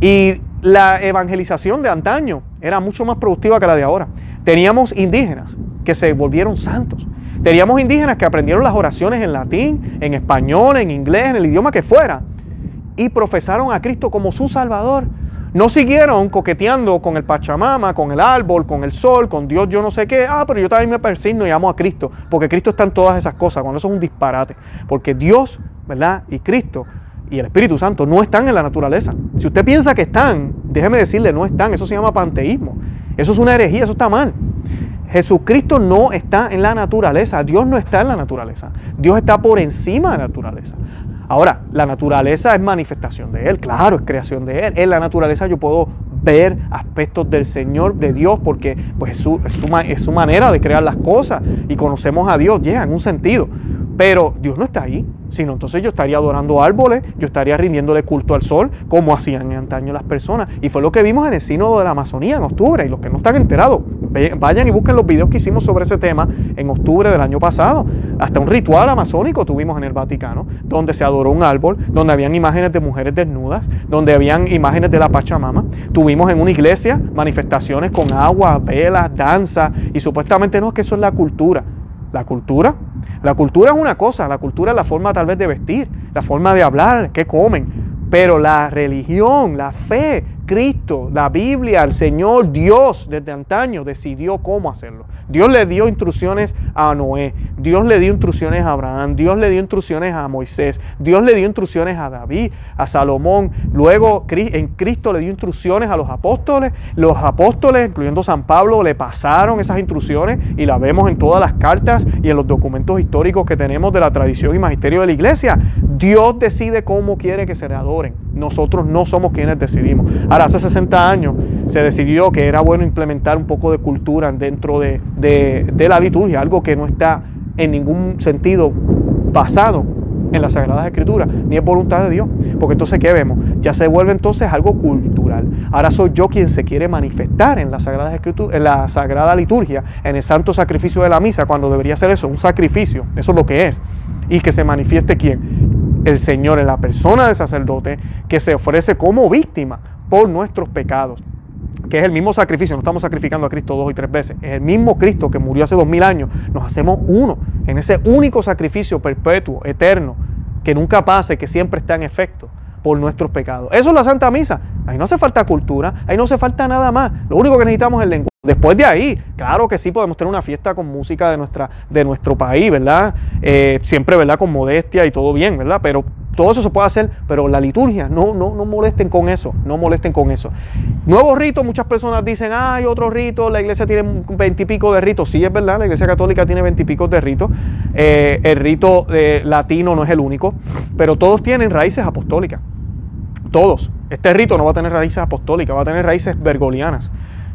Y la evangelización de antaño era mucho más productiva que la de ahora. Teníamos indígenas que se volvieron santos. Teníamos indígenas que aprendieron las oraciones en latín, en español, en inglés, en el idioma que fuera, y profesaron a Cristo como su Salvador. No siguieron coqueteando con el Pachamama, con el árbol, con el sol, con Dios, yo no sé qué. Ah, pero yo también me persigno y amo a Cristo, porque Cristo está en todas esas cosas, cuando eso es un disparate. Porque Dios, ¿verdad? Y Cristo y el Espíritu Santo no están en la naturaleza. Si usted piensa que están, déjeme decirle, no están. Eso se llama panteísmo. Eso es una herejía, eso está mal. Jesucristo no está en la naturaleza, Dios no está en la naturaleza, Dios está por encima de la naturaleza. Ahora, la naturaleza es manifestación de Él, claro, es creación de Él. En la naturaleza yo puedo ver aspectos del Señor, de Dios, porque pues, es, su, es su manera de crear las cosas y conocemos a Dios, ya, en un sentido. Pero Dios no está ahí, sino entonces yo estaría adorando árboles, yo estaría rindiéndole culto al sol, como hacían en antaño las personas. Y fue lo que vimos en el sínodo de la Amazonía en octubre. Y los que no están enterados, vayan y busquen los videos que hicimos sobre ese tema en octubre del año pasado. Hasta un ritual amazónico tuvimos en el Vaticano, donde se adoró un árbol, donde habían imágenes de mujeres desnudas, donde habían imágenes de la Pachamama. Tuvimos en una iglesia manifestaciones con agua, velas, danza, y supuestamente no es que eso es la cultura. La cultura. La cultura es una cosa, la cultura es la forma tal vez de vestir, la forma de hablar, qué comen. Pero la religión, la fe, Cristo, la Biblia, el Señor, Dios desde antaño decidió cómo hacerlo. Dios le dio instrucciones a Noé, Dios le dio instrucciones a Abraham, Dios le dio instrucciones a Moisés, Dios le dio instrucciones a David, a Salomón. Luego en Cristo le dio instrucciones a los apóstoles. Los apóstoles, incluyendo San Pablo, le pasaron esas instrucciones y las vemos en todas las cartas y en los documentos históricos que tenemos de la tradición y magisterio de la iglesia. Dios decide cómo quiere que se le adoren. Nosotros no somos quienes decidimos. Ahora, hace 60 años se decidió que era bueno implementar un poco de cultura dentro de, la liturgia, algo que no está en ningún sentido basado en las Sagradas Escrituras, ni es voluntad de Dios. Porque entonces, ¿qué vemos? Ya se vuelve entonces algo cultural. Ahora soy yo quien se quiere manifestar en la Sagrada, en la Sagrada Liturgia, en el santo sacrificio de la misa, cuando debería ser eso, un sacrificio. Eso es lo que es. Y que se manifieste quién? el Señor en la persona del sacerdote que se ofrece como víctima por nuestros pecados que es el mismo sacrificio, no estamos sacrificando a Cristo dos y tres veces, es el mismo Cristo que murió hace dos mil años, nos hacemos uno en ese único sacrificio perpetuo, eterno, que nunca pase, que siempre está en efecto por nuestros pecados. Eso es la Santa Misa. Ahí no hace falta cultura, ahí no hace falta nada más. Lo único que necesitamos es el lenguaje. Después de ahí, claro que sí podemos tener una fiesta con música de, nuestra, de nuestro país, ¿verdad? Eh, siempre, ¿verdad? Con modestia y todo bien, ¿verdad? Pero todo eso se puede hacer, pero la liturgia, no, no, no molesten con eso, no molesten con eso. Nuevos ritos, muchas personas dicen, ah, hay otro rito, la iglesia tiene veintipico de ritos. Sí, es verdad, la iglesia católica tiene veintipico de ritos. Eh, el rito eh, latino no es el único, pero todos tienen raíces apostólicas. Todos. Este rito no va a tener raíces apostólicas, va a tener raíces bergolianas.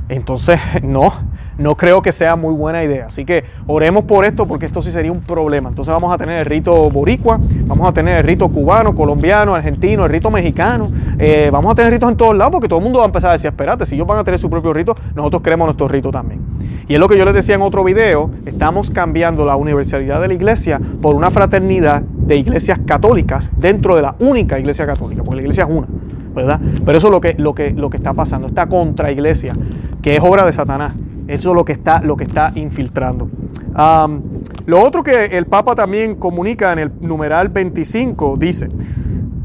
Entonces, no, no creo que sea muy buena idea. Así que oremos por esto porque esto sí sería un problema. Entonces vamos a tener el rito boricua, vamos a tener el rito cubano, colombiano, argentino, el rito mexicano. Eh, vamos a tener ritos en todos lados porque todo el mundo va a empezar a decir, espérate, si ellos van a tener su propio rito, nosotros queremos nuestro rito también. Y es lo que yo les decía en otro video, estamos cambiando la universalidad de la iglesia por una fraternidad de iglesias católicas dentro de la única iglesia católica, porque la iglesia es una. Pero eso es lo que, lo que, lo que está pasando, esta contra iglesia, que es obra de Satanás. Eso es lo que está, lo que está infiltrando. lo otro que el Papa también comunica en el numeral 25 dice,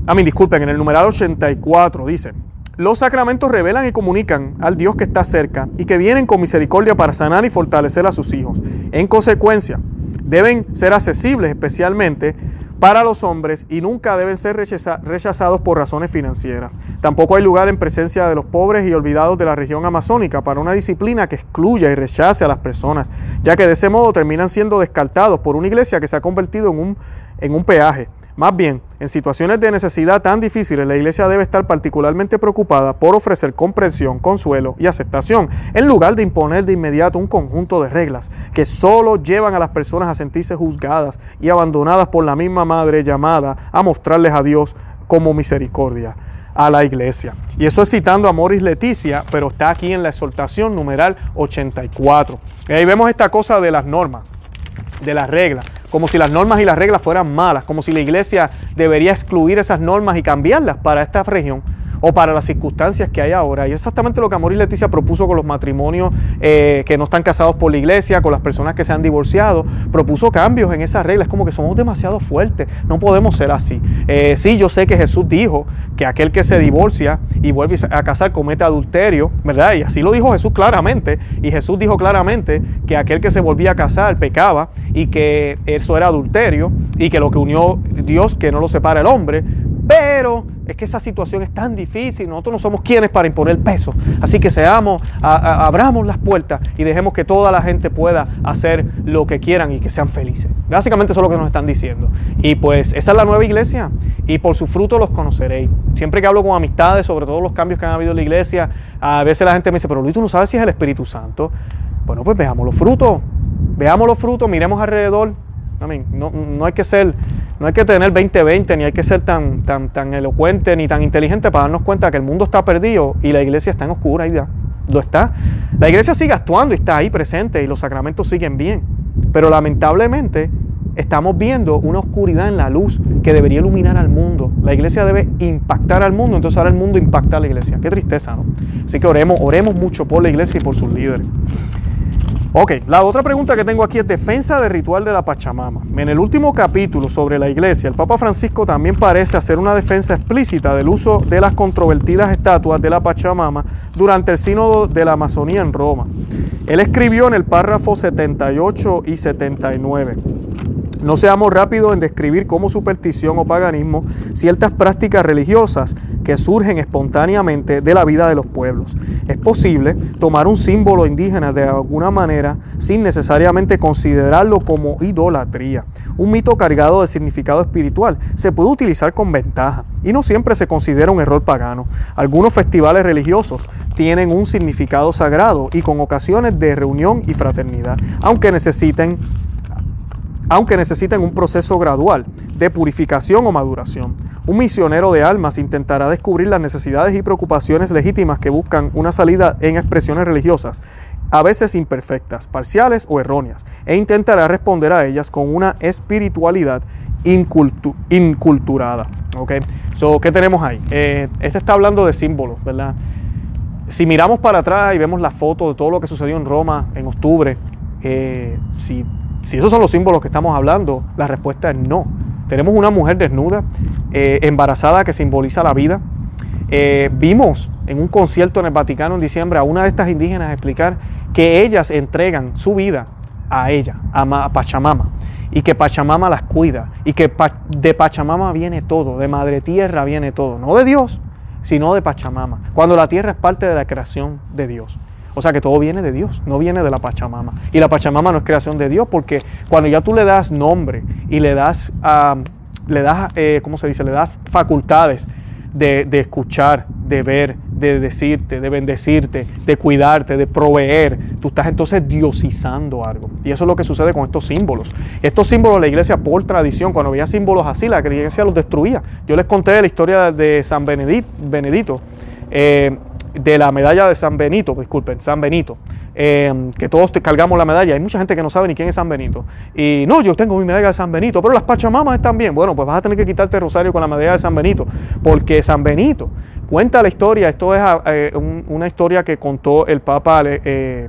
a mí disculpen, en el numeral 84 dice, los sacramentos revelan y comunican al Dios que está cerca y que vienen con misericordia para sanar y fortalecer a sus hijos. En consecuencia, deben ser accesibles especialmente para los hombres y nunca deben ser rechazados por razones financieras. Tampoco hay lugar en presencia de los pobres y olvidados de la región amazónica para una disciplina que excluya y rechace a las personas, ya que de ese modo terminan siendo descartados por una iglesia que se ha convertido en un, en un peaje. Más bien, en situaciones de necesidad tan difíciles, la iglesia debe estar particularmente preocupada por ofrecer comprensión, consuelo y aceptación, en lugar de imponer de inmediato un conjunto de reglas que solo llevan a las personas a sentirse juzgadas y abandonadas por la misma madre llamada a mostrarles a Dios como misericordia a la iglesia. Y eso es citando a Moris Leticia, pero está aquí en la exhortación numeral 84. Y ahí vemos esta cosa de las normas, de las reglas como si las normas y las reglas fueran malas, como si la iglesia debería excluir esas normas y cambiarlas para esta región. O para las circunstancias que hay ahora. Y exactamente lo que Amor y Leticia propuso con los matrimonios eh, que no están casados por la iglesia, con las personas que se han divorciado, propuso cambios en esas reglas. Como que somos demasiado fuertes, no podemos ser así. Eh, sí, yo sé que Jesús dijo que aquel que se divorcia y vuelve a casar comete adulterio, ¿verdad? Y así lo dijo Jesús claramente. Y Jesús dijo claramente que aquel que se volvía a casar pecaba y que eso era adulterio y que lo que unió Dios que no lo separa el hombre. Pero es que esa situación es tan difícil, nosotros no somos quienes para imponer peso. Así que seamos, abramos las puertas y dejemos que toda la gente pueda hacer lo que quieran y que sean felices. Básicamente eso es lo que nos están diciendo. Y pues esa es la nueva iglesia y por su fruto los conoceréis. Siempre que hablo con amistades sobre todos los cambios que han habido en la iglesia, a veces la gente me dice, pero Luis, tú no sabes si es el Espíritu Santo. Bueno, pues veamos los frutos. Veamos los frutos, miremos alrededor. No, no hay que ser no hay que tener 20-20, ni hay que ser tan, tan, tan elocuente ni tan inteligente para darnos cuenta que el mundo está perdido y la iglesia está en oscura y ya lo está. La iglesia sigue actuando y está ahí presente y los sacramentos siguen bien. Pero lamentablemente estamos viendo una oscuridad en la luz que debería iluminar al mundo. La iglesia debe impactar al mundo, entonces ahora el mundo impacta a la iglesia. Qué tristeza, ¿no? Así que oremos, oremos mucho por la iglesia y por sus líderes. Ok, la otra pregunta que tengo aquí es defensa del ritual de la Pachamama. En el último capítulo sobre la iglesia, el Papa Francisco también parece hacer una defensa explícita del uso de las controvertidas estatuas de la Pachamama durante el sínodo de la Amazonía en Roma. Él escribió en el párrafo 78 y 79. No seamos rápidos en describir como superstición o paganismo ciertas prácticas religiosas que surgen espontáneamente de la vida de los pueblos. Es posible tomar un símbolo indígena de alguna manera sin necesariamente considerarlo como idolatría. Un mito cargado de significado espiritual se puede utilizar con ventaja y no siempre se considera un error pagano. Algunos festivales religiosos tienen un significado sagrado y con ocasiones de reunión y fraternidad, aunque necesiten aunque necesiten un proceso gradual de purificación o maduración. Un misionero de almas intentará descubrir las necesidades y preocupaciones legítimas que buscan una salida en expresiones religiosas, a veces imperfectas, parciales o erróneas, e intentará responder a ellas con una espiritualidad inculturada. ¿okay? So, ¿Qué tenemos ahí? Eh, este está hablando de símbolos, ¿verdad? Si miramos para atrás y vemos la foto de todo lo que sucedió en Roma en octubre, eh, si si esos son los símbolos que estamos hablando, la respuesta es no. Tenemos una mujer desnuda, eh, embarazada, que simboliza la vida. Eh, vimos en un concierto en el Vaticano en diciembre a una de estas indígenas explicar que ellas entregan su vida a ella, a Pachamama, y que Pachamama las cuida, y que de Pachamama viene todo, de Madre Tierra viene todo, no de Dios, sino de Pachamama, cuando la tierra es parte de la creación de Dios. O sea que todo viene de Dios, no viene de la Pachamama. Y la Pachamama no es creación de Dios porque cuando ya tú le das nombre y le das, le das eh, ¿cómo se dice? Le das facultades de, escuchar, de ver, de decirte, de bendecirte, de cuidarte, de proveer. Tú estás entonces diosizando algo. Y eso es lo que sucede con estos símbolos. Estos símbolos la iglesia por tradición, cuando veía símbolos así, la iglesia los destruía. Yo les conté la historia de San Benedito. Benedito eh, de la medalla de San Benito, disculpen, San Benito, em, que todos cargamos la medalla. Hay mucha gente que no sabe ni quién es San Benito. Y no, yo tengo mi medalla de San Benito, pero las Pachamamas están bien. Bueno, pues vas a tener que quitarte el rosario con la medalla de San Benito, porque San Benito cuenta la historia. Esto es eh, una historia que contó el Papa. Eh,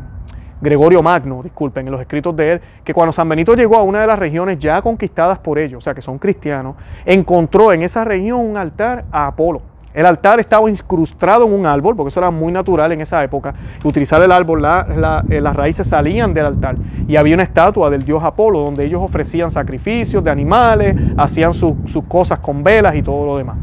Gregorio Magno, disculpen, en los escritos de él, que cuando San Benito llegó a una de las regiones ya conquistadas por ellos, o sea que son cristianos, encontró en esa región un altar a Apolo. El altar estaba incrustado en un árbol, porque eso era muy natural en esa época. Utilizar el árbol, eh, las raíces salían del altar. Y había una estatua del dios Apolo, donde ellos ofrecían sacrificios de animales, hacían sus cosas con velas y todo lo demás.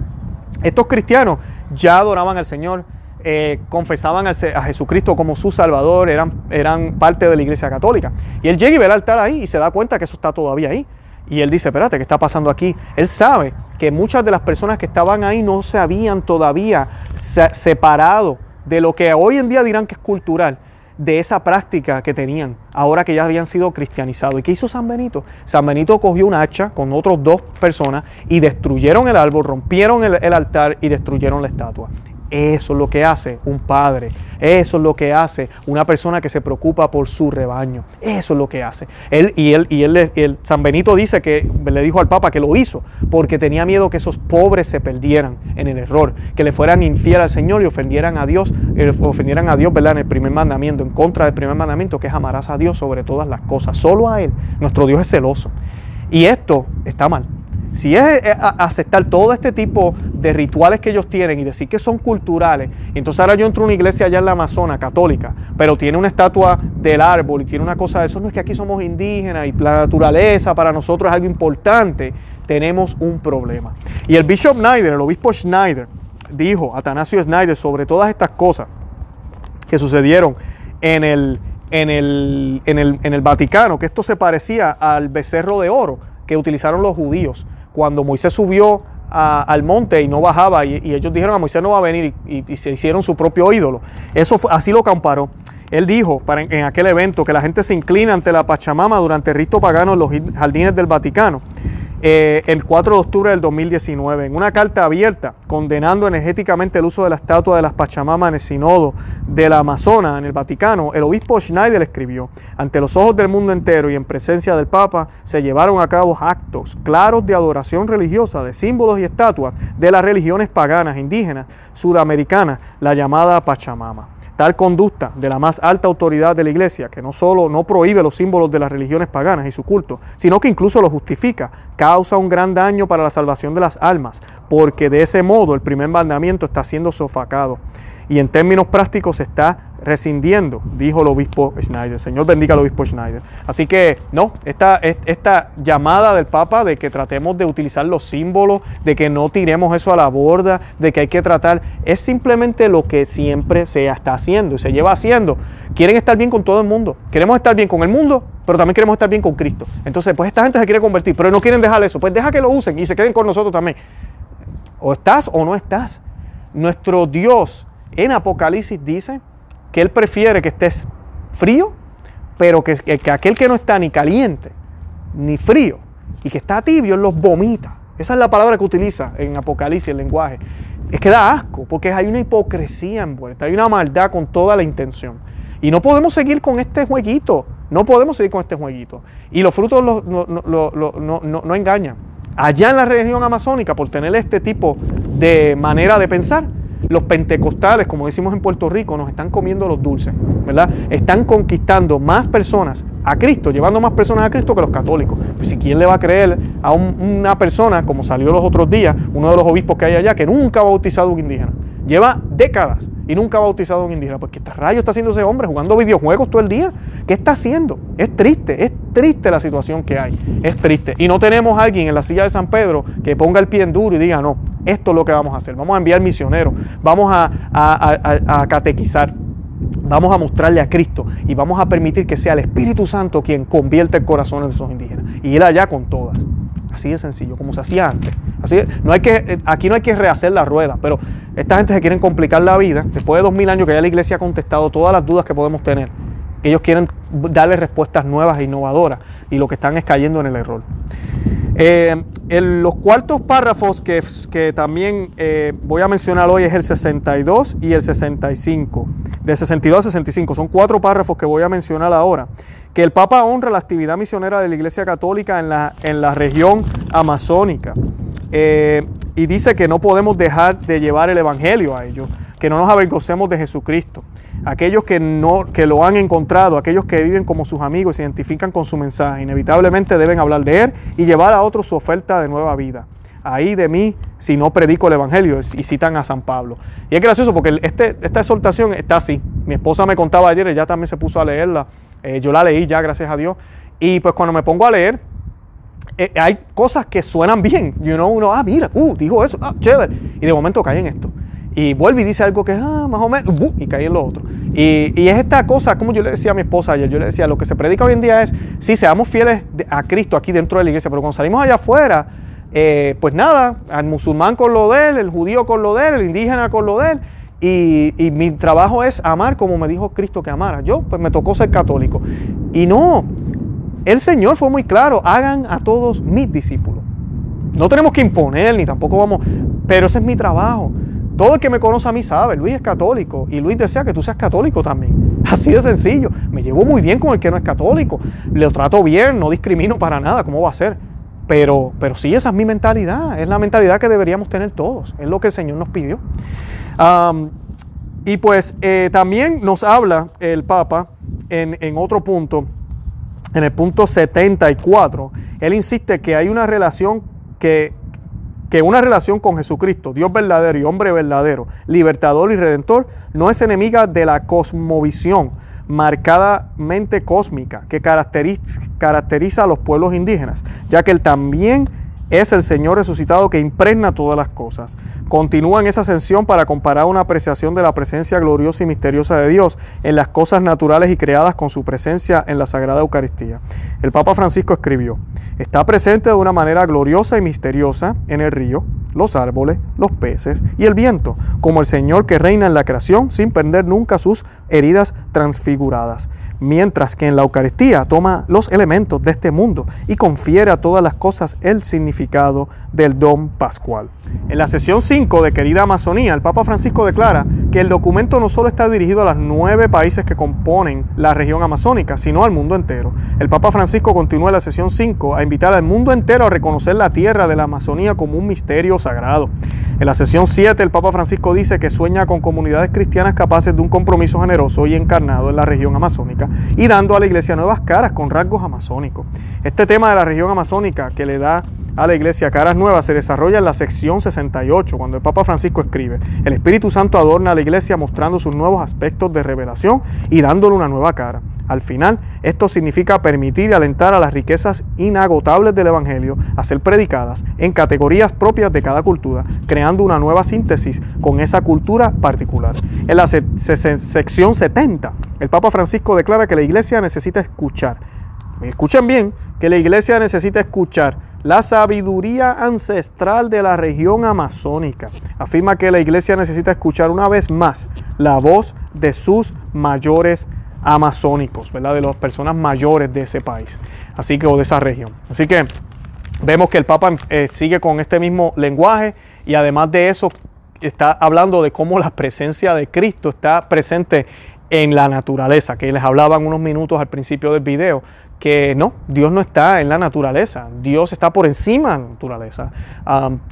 Estos cristianos ya adoraban al Señor, eh, confesaban a, Jesucristo como su Salvador, eran, eran parte de la Iglesia Católica. Y él llega y ve el altar ahí y se da cuenta que eso está todavía ahí. Y él dice, espérate, ¿qué está pasando aquí? Él sabe que muchas de las personas que estaban ahí no se habían todavía separado de lo que hoy en día dirán que es cultural, de esa práctica que tenían, ahora que ya habían sido cristianizados. ¿Y qué hizo San Benito? San Benito cogió un hacha con otras dos personas y destruyeron el árbol, rompieron el, el altar y destruyeron la estatua. Eso es lo que hace un padre. Eso es lo que hace una persona que se preocupa por su rebaño. Eso es lo que hace. Él, y él, y él, el San Benito dice que le dijo al Papa que lo hizo porque tenía miedo que esos pobres se perdieran en el error, que le fueran infiel al Señor y ofendieran a Dios, eh, ofendieran a Dios, ¿verdad? En el primer mandamiento, en contra del primer mandamiento, que es amarás a Dios sobre todas las cosas. Solo a Él. Nuestro Dios es celoso. Y esto está mal. Si es eh, aceptar todo este tipo de rituales que ellos tienen y decir que son culturales, entonces ahora yo entro a una iglesia allá en la Amazona, católica, pero tiene una estatua del árbol y tiene una cosa de eso, no es que aquí somos indígenas y la naturaleza para nosotros es algo importante, tenemos un problema. Y el Bishop Schneider, el obispo Schneider, dijo, Atanasio Schneider, sobre todas estas cosas que sucedieron en el, en el, en el, en el Vaticano, que esto se parecía al becerro de oro que utilizaron los judíos cuando Moisés subió al monte y no bajaba y, ellos dijeron a Moisés no va a venir y, se hicieron su propio ídolo. Eso así lo comparó. Él dijo para, en aquel evento que la gente se inclina ante la Pachamama durante el rito pagano en los jardines del Vaticano eh, el 4 de octubre del 2019, en una carta abierta condenando energéticamente el uso de la estatua de las Pachamamas en el Sinodo de la Amazona en el Vaticano, el obispo Schneider escribió, ante los ojos del mundo entero y en presencia del Papa, se llevaron a cabo actos claros de adoración religiosa de símbolos y estatuas de las religiones paganas indígenas sudamericanas, la llamada Pachamama. Tal conducta de la más alta autoridad de la Iglesia, que no solo no prohíbe los símbolos de las religiones paganas y su culto, sino que incluso los justifica, causa un gran daño para la salvación de las almas, porque de ese modo el primer mandamiento está siendo sofacado y en términos prácticos se está rescindiendo, dijo el obispo Schneider. Señor bendiga al obispo Schneider. Así que no, esta, esta llamada del Papa de que tratemos de utilizar los símbolos, de que no tiremos eso a la borda, de que hay que tratar, es simplemente lo que siempre se está haciendo y se lleva haciendo. Quieren estar bien con todo el mundo. Queremos estar bien con el mundo, pero también queremos estar bien con Cristo. Entonces, pues esta gente se quiere convertir, pero no quieren dejar eso. Pues deja que lo usen y se queden con nosotros también. O estás o no estás. Nuestro Dios en Apocalipsis dice que Él prefiere que estés frío, pero que, aquel que no está ni caliente ni frío y que está tibio, los vomita. Esa es la palabra que utiliza en Apocalipsis el lenguaje. Es que da asco, porque hay una hipocresía envuelta, hay una maldad con toda la intención. Y no podemos seguir con este jueguito, no podemos seguir con este jueguito. Y los frutos no engañan. Allá en la región amazónica, por tener este tipo de manera de pensar, los pentecostales, como decimos en Puerto Rico, nos están comiendo los dulces, ¿verdad? Están conquistando más personas a Cristo, llevando más personas a Cristo que los católicos. Pues si quién le va a creer a una persona, como salió los otros días, uno de los obispos que hay allá, que nunca ha bautizado a un indígena. Lleva décadas y nunca ha bautizado a un indígena. Porque este rayo está haciendo ese hombre jugando videojuegos todo el día. ¿Qué está haciendo? Es triste, es triste la situación que hay. Es triste. Y no tenemos a alguien en la silla de San Pedro que ponga el pie en duro y diga, no, esto es lo que vamos a hacer. Vamos a enviar misioneros, vamos a, catequizar, vamos a mostrarle a Cristo y vamos a permitir que sea el Espíritu Santo quien convierta el corazón de esos indígenas y ir allá con todas. Así de sencillo, como se hacía antes. No hay que, aquí no hay que rehacer la rueda, pero esta gente se quieren complicar la vida. Después de dos mil años que ya la iglesia ha contestado todas las dudas que podemos tener, ellos quieren darle respuestas nuevas e innovadoras y lo que están es cayendo en el error. Eh, los cuartos párrafos que, que también eh, voy a mencionar hoy es el 62 y el 65. De 62 a 65 son cuatro párrafos que voy a mencionar ahora. Que el Papa honra la actividad misionera de la Iglesia Católica en la, en la región amazónica. Eh, y dice que no podemos dejar de llevar el Evangelio a ellos, que no nos avergoncemos de Jesucristo aquellos que, no, que lo han encontrado, aquellos que viven como sus amigos, se identifican con su mensaje, inevitablemente deben hablar de Él y llevar a otros su oferta de nueva vida. Ahí de mí si no predico el Evangelio y citan a San Pablo. Y es gracioso porque este, esta exhortación está así. Mi esposa me contaba ayer, ella también se puso a leerla. Eh, yo la leí ya, gracias a Dios. Y pues cuando me pongo a leer, eh, hay cosas que suenan bien. You know, uno, ah, mira, uh, dijo eso, ah, chévere. Y de momento cae en esto y vuelve y dice algo que, ah, más o menos, y cae en lo otro. Y, y, es esta cosa, como yo le decía a mi esposa ayer, yo le decía, lo que se predica hoy en día es, sí, seamos fieles a Cristo aquí dentro de la iglesia, pero cuando salimos allá afuera, eh, pues nada, al musulmán con lo de él, el judío con lo de él, el indígena con lo de él, y, y, mi trabajo es amar como me dijo Cristo que amara. Yo, pues me tocó ser católico. Y no, el Señor fue muy claro, hagan a todos mis discípulos. No tenemos que imponer, ni tampoco vamos, pero ese es mi trabajo Todo el que me conoce a mí sabe, Luis es católico y Luis desea que tú seas católico también. Así de sencillo. Me llevo muy bien con el que no es católico. Le trato bien, no discrimino para nada. ¿Cómo va a ser? Pero, pero sí, esa es mi mentalidad. Es la mentalidad que deberíamos tener todos. Es lo que el Señor nos pidió. y pues eh, también nos habla el Papa en otro punto, en el punto 74. Él insiste que hay una relación que que una relación con Jesucristo, Dios verdadero y hombre verdadero, libertador y redentor, no es enemiga de la cosmovisión marcadamente cósmica que caracteriza, caracteriza a los pueblos indígenas, ya que él también es el Señor resucitado que impregna todas las cosas. Continúa en esa ascensión para comparar una apreciación de la presencia gloriosa y misteriosa de Dios en las cosas naturales y creadas con su presencia en la Sagrada Eucaristía. El Papa Francisco escribió, está presente de una manera gloriosa y misteriosa en el río, los árboles, los peces y el viento, como el Señor que reina en la creación sin perder nunca sus heridas transfiguradas mientras que en la Eucaristía toma los elementos de este mundo y confiere a todas las cosas el significado del don pascual. En la sesión 5 de Querida Amazonía, el Papa Francisco declara que el documento no solo está dirigido a los nueve países que componen la región amazónica, sino al mundo entero. El Papa Francisco continúa en la sesión 5 a invitar al mundo entero a reconocer la tierra de la Amazonía como un misterio sagrado. En la sesión 7, el Papa Francisco dice que sueña con comunidades cristianas capaces de un compromiso generoso y encarnado en la región amazónica y dando a la iglesia nuevas caras con rasgos amazónicos. Este tema de la región amazónica que le da a la iglesia caras nuevas se desarrolla en la sección 68, cuando el Papa Francisco escribe, el Espíritu Santo adorna a la iglesia mostrando sus nuevos aspectos de revelación y dándole una nueva cara. Al final, esto significa permitir y alentar a las riquezas inagotables del Evangelio a ser predicadas en categorías propias de cada cultura, creando una nueva síntesis con esa cultura particular. En la sección 70, el Papa Francisco declara que la iglesia necesita escuchar. Escuchen bien, que la iglesia necesita escuchar la sabiduría ancestral de la región amazónica. Afirma que la iglesia necesita escuchar una vez más la voz de sus mayores amazónicos, ¿verdad? De las personas mayores de ese país, así que o de esa región. Así que vemos que el Papa eh, sigue con este mismo lenguaje y además de eso está hablando de cómo la presencia de Cristo está presente en la naturaleza, que les hablaban unos minutos al principio del video, que no, Dios no está en la naturaleza, Dios está por encima de la naturaleza.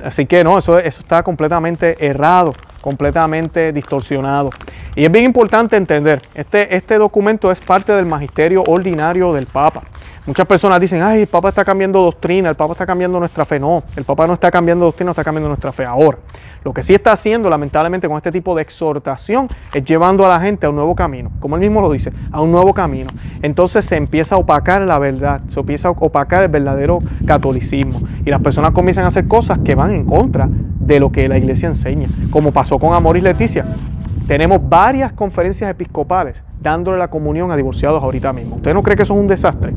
así que no, eso, eso está completamente errado, completamente distorsionado. Y es bien importante entender, este, este documento es parte del magisterio ordinario del Papa. Muchas personas dicen, ay, el Papa está cambiando doctrina, el Papa está cambiando nuestra fe. No, el Papa no está cambiando doctrina, está cambiando nuestra fe. Ahora, lo que sí está haciendo, lamentablemente, con este tipo de exhortación, es llevando a la gente a un nuevo camino. Como él mismo lo dice, a un nuevo camino. Entonces se empieza a opacar la verdad, se empieza a opacar el verdadero catolicismo. Y las personas comienzan a hacer cosas que van en contra de lo que la iglesia enseña. Como pasó con Amor y Leticia. Tenemos varias conferencias episcopales dándole la comunión a divorciados ahorita mismo. ¿Usted no cree que eso es un desastre?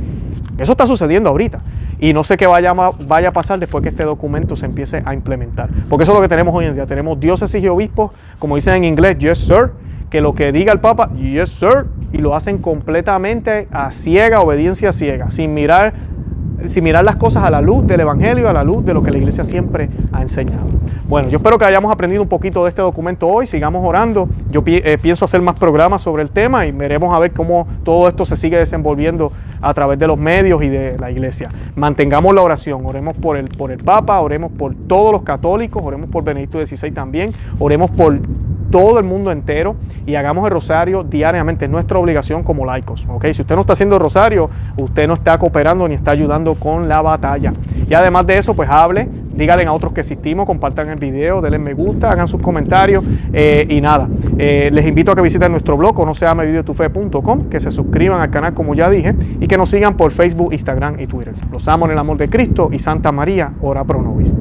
Eso está sucediendo ahorita. Y no sé qué vaya, vaya a pasar después que este documento se empiece a implementar. Porque eso es lo que tenemos hoy en día. Tenemos diócesis y obispos, como dicen en inglés, yes sir, que lo que diga el Papa, yes sir, y lo hacen completamente a ciega, obediencia ciega, sin mirar sin mirar las cosas a la luz del Evangelio, a la luz de lo que la iglesia siempre ha enseñado. Bueno, yo espero que hayamos aprendido un poquito de este documento hoy, sigamos orando. Yo eh, pienso hacer más programas sobre el tema y veremos a ver cómo todo esto se sigue desenvolviendo a través de los medios y de la iglesia. Mantengamos la oración, oremos por el, por el Papa, oremos por todos los católicos, oremos por Benedicto XVI también, oremos por todo el mundo entero y hagamos el rosario diariamente. Es nuestra obligación como laicos. ¿okay? Si usted no está haciendo el rosario, usted no está cooperando ni está ayudando con la batalla. Y además de eso, pues hable, díganle a otros que existimos, compartan el video, denle me gusta, hagan sus comentarios eh, y nada. Eh, les invito a que visiten nuestro blog, no se llame que se suscriban al canal como ya dije y que nos sigan por Facebook, Instagram y Twitter. Los amo en el amor de Cristo y Santa María, ora pro nobis.